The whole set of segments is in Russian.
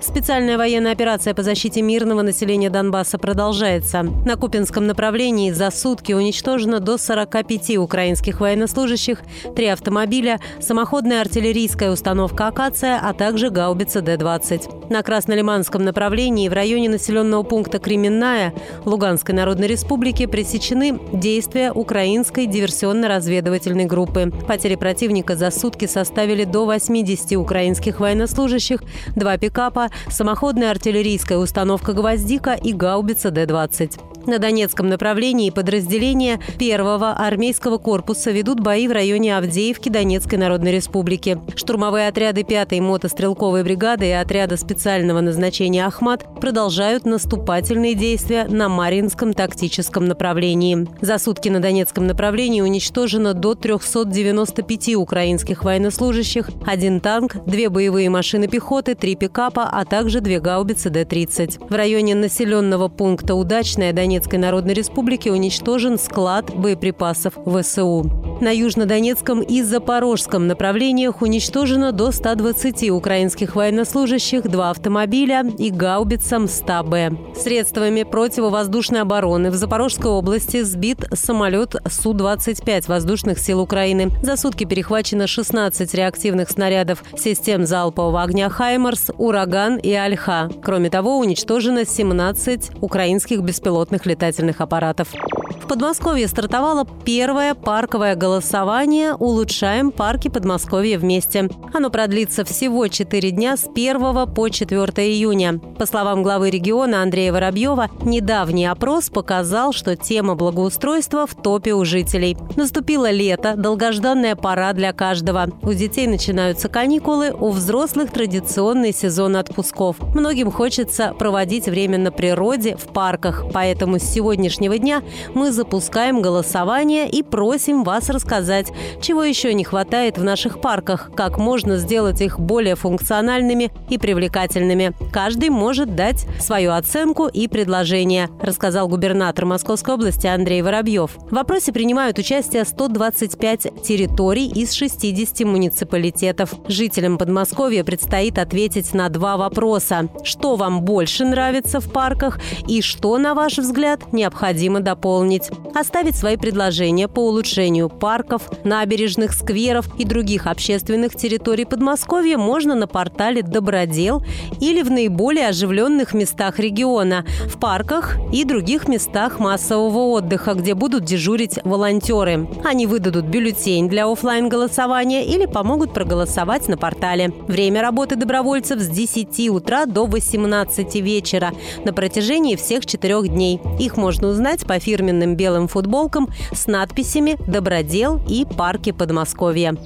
Специальная военная операция по защите мирного населения Донбасса продолжается. На Купинском направлении за сутки уничтожено до 45 украинских военнослужащих, три автомобиля, самоходная артиллерийская установка «Акация», а также гаубица Д-20. На Краснолиманском направлении в районе населенного пункта Кременная Луганской Народной Республики пресечены действия украинской диверсионно-разведывательной группы. Потери противника за сутки составили до 80 украинских военнослужащих, два пикапа, самоходная артиллерийская установка «Гвоздика» и гаубица Д-20. На Донецком направлении подразделения первого армейского корпуса ведут бои в районе Авдеевки Донецкой Народной Республики. Штурмовые отряды 5-й мотострелковой бригады и отряда специального назначения «Ахмат» продолжают наступательные действия на Маринском тактическом направлении. За сутки на Донецком направлении уничтожено до 395 украинских военнослужащих, один танк, две боевые машины пехоты, три пикапа, а также две гаубицы Д-30. В районе населенного пункта «Удачная» Донецкая Донецкой Народной Республики уничтожен склад боеприпасов ВСУ. На Южнодонецком и Запорожском направлениях уничтожено до 120 украинских военнослужащих, два автомобиля и гаубицам 100Б. Средствами противовоздушной обороны в Запорожской области сбит самолет Су-25 воздушных сил Украины. За сутки перехвачено 16 реактивных снарядов систем залпового огня «Хаймарс», «Ураган» и «Альха». Кроме того, уничтожено 17 украинских беспилотных летательных аппаратов. В Подмосковье стартовало первое парковое голосование «Улучшаем парки Подмосковья вместе». Оно продлится всего 4 дня с 1 по 4 июня. По словам главы региона Андрея Воробьева, недавний опрос показал, что тема благоустройства в топе у жителей. Наступило лето, долгожданная пора для каждого. У детей начинаются каникулы, у взрослых традиционный сезон отпусков. Многим хочется проводить время на природе, в парках, поэтому с сегодняшнего дня мы запускаем голосование и просим вас рассказать, чего еще не хватает в наших парках, как можно сделать их более функциональными и привлекательными. Каждый может дать свою оценку и предложение, рассказал губернатор Московской области Андрей Воробьев. В вопросе принимают участие 125 территорий из 60 муниципалитетов. Жителям Подмосковья предстоит ответить на два вопроса. Что вам больше нравится в парках и что, на ваш взгляд, необходимо дополнить. Оставить свои предложения по улучшению парков, набережных, скверов и других общественных территорий Подмосковья можно на портале «Добродел» или в наиболее оживленных местах региона, в парках и других местах массового отдыха, где будут дежурить волонтеры. Они выдадут бюллетень для офлайн голосования или помогут проголосовать на портале. Время работы добровольцев с 10 утра до 18 вечера на протяжении всех четырех дней. Их можно узнать по фирменным белым футболкам с надписями «Добродел» и «Парки Подмосковья».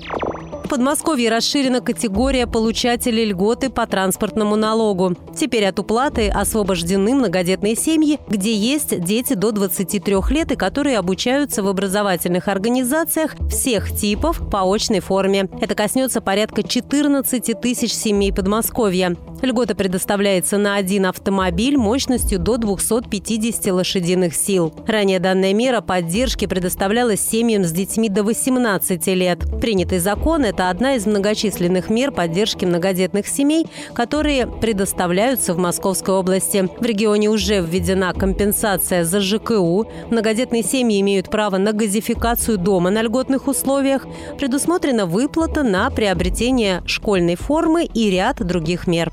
В Подмосковье расширена категория получателей льготы по транспортному налогу. Теперь от уплаты освобождены многодетные семьи, где есть дети до 23 лет и которые обучаются в образовательных организациях всех типов по очной форме. Это коснется порядка 14 тысяч семей Подмосковья. Льгота предоставляется на один автомобиль мощностью до 250 лошадиных сил. Ранее данная мера поддержки предоставлялась семьям с детьми до 18 лет. Принятый закон – это одна из многочисленных мер поддержки многодетных семей, которые предоставляются в Московской области. В регионе уже введена компенсация за ЖКУ. Многодетные семьи имеют право на газификацию дома на льготных условиях. Предусмотрена выплата на приобретение школьной формы и ряд других мер.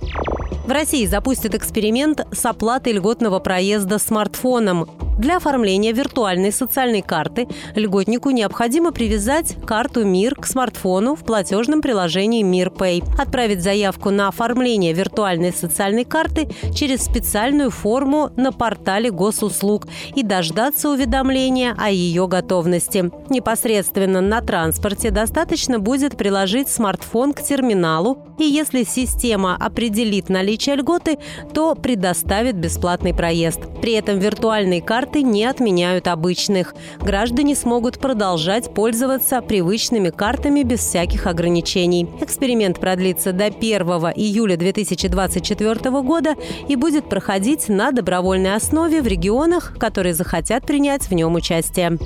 В России запустят эксперимент с оплатой льготного проезда смартфоном. Для оформления виртуальной социальной карты льготнику необходимо привязать карту МИР к смартфону в платежном приложении МИР отправить заявку на оформление виртуальной социальной карты через специальную форму на портале госуслуг и дождаться уведомления о ее готовности. Непосредственно на транспорте достаточно будет приложить смартфон к терминалу, и если система определит наличие льготы, то предоставит бесплатный проезд. При этом виртуальные карты билеты не отменяют обычных. Граждане смогут продолжать пользоваться привычными картами без всяких ограничений. Эксперимент продлится до 1 июля 2024 года и будет проходить на добровольной основе в регионах, которые захотят принять в нем участие.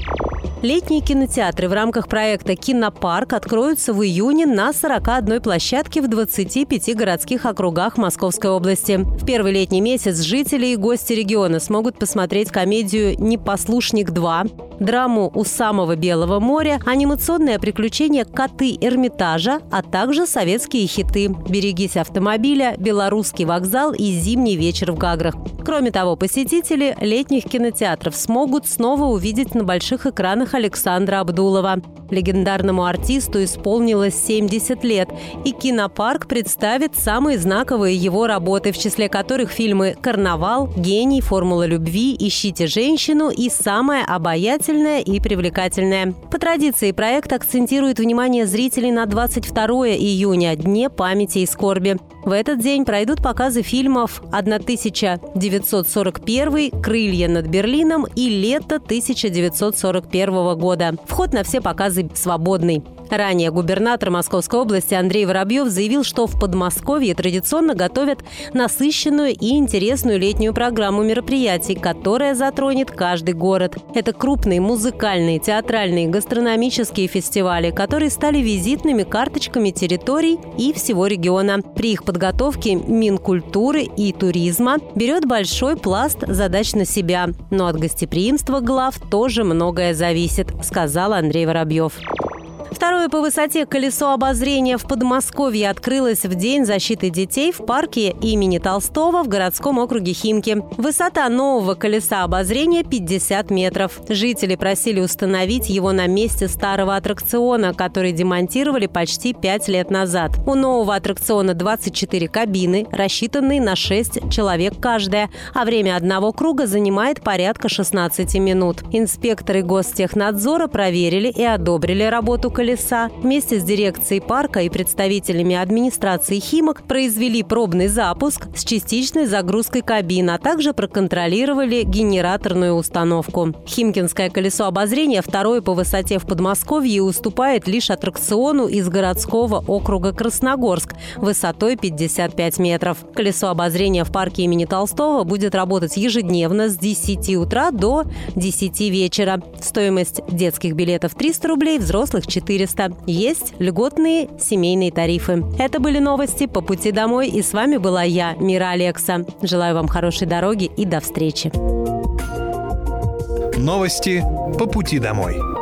Летние кинотеатры в рамках проекта «Кинопарк» откроются в июне на 41 площадке в 25 городских округах Московской области. В первый летний месяц жители и гости региона смогут посмотреть комедию «Непослушник 2», драму «У самого Белого моря», анимационное приключение «Коты Эрмитажа», а также советские хиты «Берегись автомобиля», «Белорусский вокзал» и «Зимний вечер в Гаграх». Кроме того, посетители летних кинотеатров смогут снова увидеть на больших экранах Александра Абдулова. Легендарному артисту исполнилось 70 лет, и кинопарк представит самые знаковые его работы, в числе которых фильмы «Карнавал», «Гений», «Формула любви», «Ищите женщину» и «Самое обаятельное и привлекательное». По традиции проект акцентирует внимание зрителей на 22 июня, Дне памяти и скорби. В этот день пройдут показы фильмов 1941, «Крылья над Берлином» и «Лето 1941 года». Вход на все показы свободный. Ранее губернатор Московской области Андрей Воробьев заявил, что в Подмосковье традиционно готовят насыщенную и интересную летнюю программу мероприятий, которая затронет каждый город. Это крупные музыкальные, театральные, гастрономические фестивали, которые стали визитными карточками территорий и всего региона. При их подготовке Минкультуры и туризма берет большой пласт задач на себя. Но от гостеприимства глав тоже многое зависит, сказал Андрей Воробьев. Второе по высоте колесо обозрения в Подмосковье открылось в День защиты детей в парке имени Толстого в городском округе Химки. Высота нового колеса обозрения 50 метров. Жители просили установить его на месте старого аттракциона, который демонтировали почти 5 лет назад. У нового аттракциона 24 кабины, рассчитанные на 6 человек каждая, а время одного круга занимает порядка 16 минут. Инспекторы Гостехнадзора проверили и одобрили работу колеса колеса вместе с дирекцией парка и представителями администрации «Химок» произвели пробный запуск с частичной загрузкой кабин, а также проконтролировали генераторную установку. Химкинское колесо обозрения второе по высоте в Подмосковье уступает лишь аттракциону из городского округа Красногорск высотой 55 метров. Колесо обозрения в парке имени Толстого будет работать ежедневно с 10 утра до 10 вечера. Стоимость детских билетов 300 рублей, взрослых 4 400. Есть льготные семейные тарифы. Это были новости по пути домой. И с вами была я, Мира Алекса. Желаю вам хорошей дороги и до встречи. Новости по пути домой.